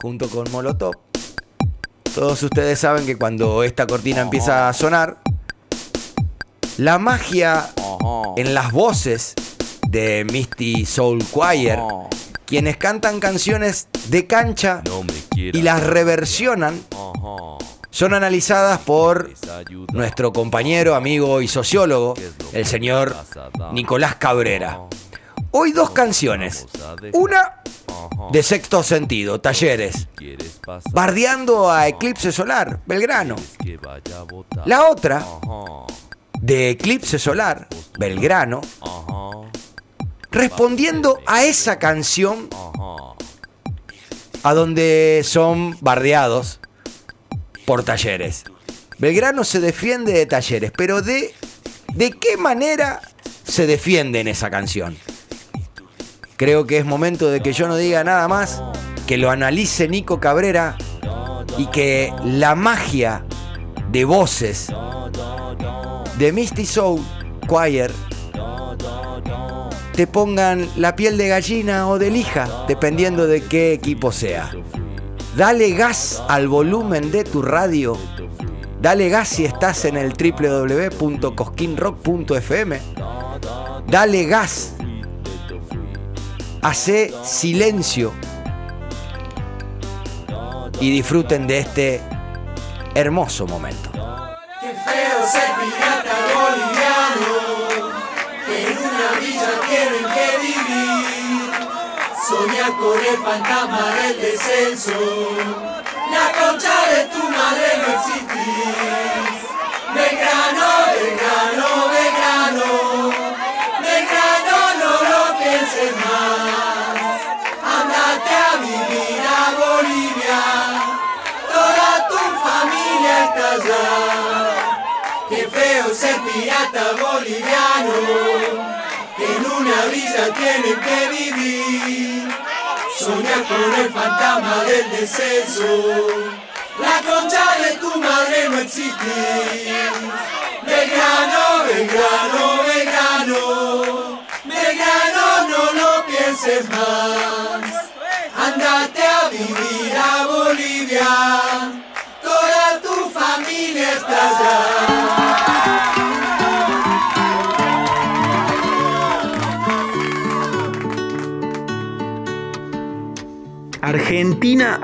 junto con Molotov. Todos ustedes saben que cuando esta cortina empieza a sonar, la magia en las voces de Misty Soul Choir, quienes cantan canciones de cancha y las reversionan, son analizadas por nuestro compañero, amigo y sociólogo, el señor Nicolás Cabrera. Hoy dos canciones. Una de sexto sentido, talleres. Bardeando a Eclipse Solar, Belgrano. La otra de Eclipse Solar, Belgrano. Respondiendo a esa canción a donde son bardeados por talleres. Belgrano se defiende de talleres, pero de, ¿de qué manera se defiende en esa canción? Creo que es momento de que yo no diga nada más, que lo analice Nico Cabrera y que la magia de voces de Misty Soul Choir te pongan la piel de gallina o de lija, dependiendo de qué equipo sea. Dale gas al volumen de tu radio. Dale gas si estás en el www.cosquinrock.fm. Dale gas hace silencio y disfruten de este hermoso momento. Qué feo ser pirata boliviano, que en una villa tienen que vivir. Soñar con el fantasma del descenso, la concha de tu madre no existís. Belgrano, Belgrano, feo ser pirata boliviano, en una villa tienen que vivir. Soñar con el fantasma del descenso, la concha de tu madre no existe. Belgrano, Belgrano, Belgrano, Belgrano, no lo pienses más. Andate a Argentina,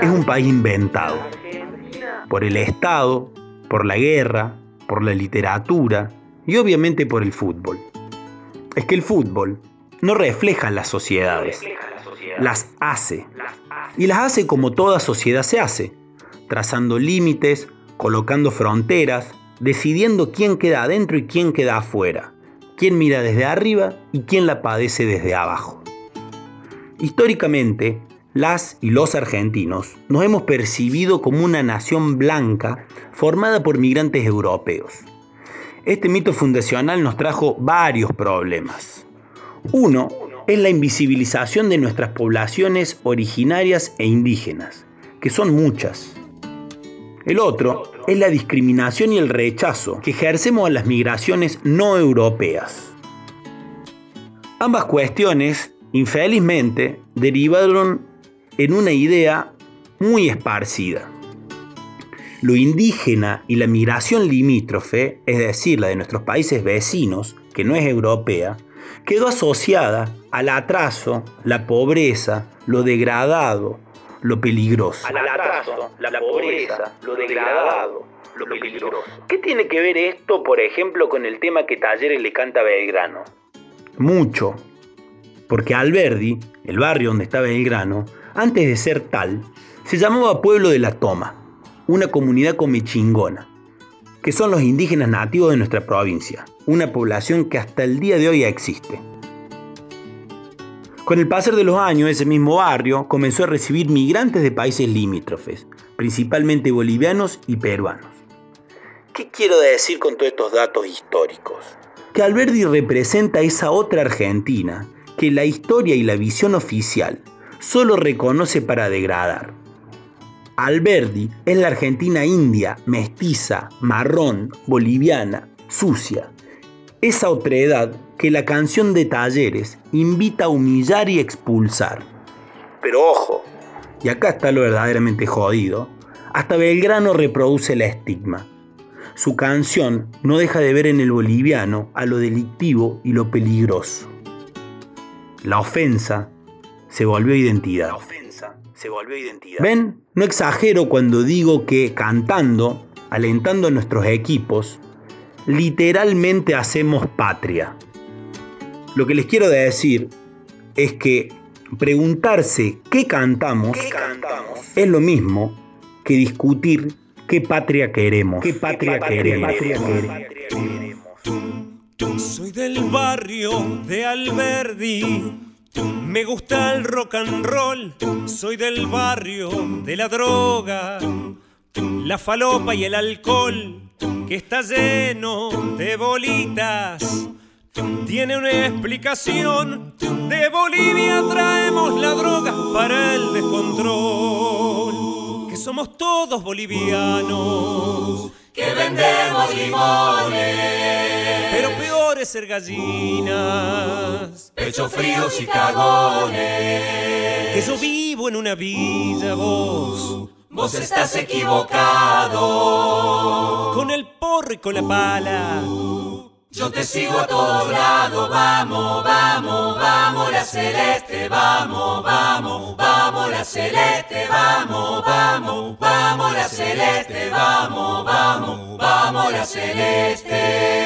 es un país inventado por el Estado, por la guerra, por la literatura y obviamente por el fútbol. Es que el fútbol no refleja las sociedades, las hace. Y las hace como toda sociedad se hace, trazando límites, colocando fronteras, decidiendo quién queda adentro y quién queda afuera, quién mira desde arriba y quién la padece desde abajo. Históricamente, las y los argentinos nos hemos percibido como una nación blanca formada por migrantes europeos. Este mito fundacional nos trajo varios problemas. Uno es la invisibilización de nuestras poblaciones originarias e indígenas, que son muchas. El otro es la discriminación y el rechazo que ejercemos a las migraciones no europeas. Ambas cuestiones, infelizmente, derivaron en una idea muy esparcida. Lo indígena y la migración limítrofe, es decir, la de nuestros países vecinos, que no es europea, quedó asociada al atraso, la pobreza, lo degradado, lo peligroso. Al atraso, la pobreza, lo degradado, lo peligroso. ¿Qué tiene que ver esto, por ejemplo, con el tema que Talleres le canta a Belgrano? Mucho. Porque Alberdi, el barrio donde está Belgrano, antes de ser tal, se llamaba Pueblo de la Toma, una comunidad comechingona, que son los indígenas nativos de nuestra provincia, una población que hasta el día de hoy existe. Con el pasar de los años, ese mismo barrio comenzó a recibir migrantes de países limítrofes, principalmente bolivianos y peruanos. ¿Qué quiero decir con todos estos datos históricos? Que Alberdi representa esa otra Argentina que la historia y la visión oficial solo reconoce para degradar. Alberdi es la Argentina india, mestiza, marrón, boliviana, sucia. Esa otredad que la canción de Talleres invita a humillar y expulsar. Pero ojo, y acá está lo verdaderamente jodido, hasta Belgrano reproduce el estigma. Su canción no deja de ver en el boliviano a lo delictivo y lo peligroso. La ofensa se volvió identidad. La ofensa se volvió identidad. ¿Ven? No exagero cuando digo que cantando, alentando a nuestros equipos, literalmente hacemos patria. Lo que les quiero decir es que preguntarse qué cantamos, es lo mismo que discutir qué patria queremos. ¿Qué patria, queremos? Soy del barrio de Alberdi. Me gusta el rock and roll. Soy del barrio de la droga, la falopa y el alcohol que está lleno de bolitas. Tiene una explicación. De Bolivia traemos la droga para el descontrol. Que somos todos bolivianos. Que vendemos limones. Pero peor es ser gallinas. Pechos fríos y cagones. Que yo vivo en una villa, vos. Vos estás equivocado. Con el porro y con la pala. Yo te sigo a todos lados, vamos, vamos, vamos la celeste, vamos, vamos, vamos la celeste, vamos, vamos, vamos la celeste, vamos, vamos, vamos la celeste.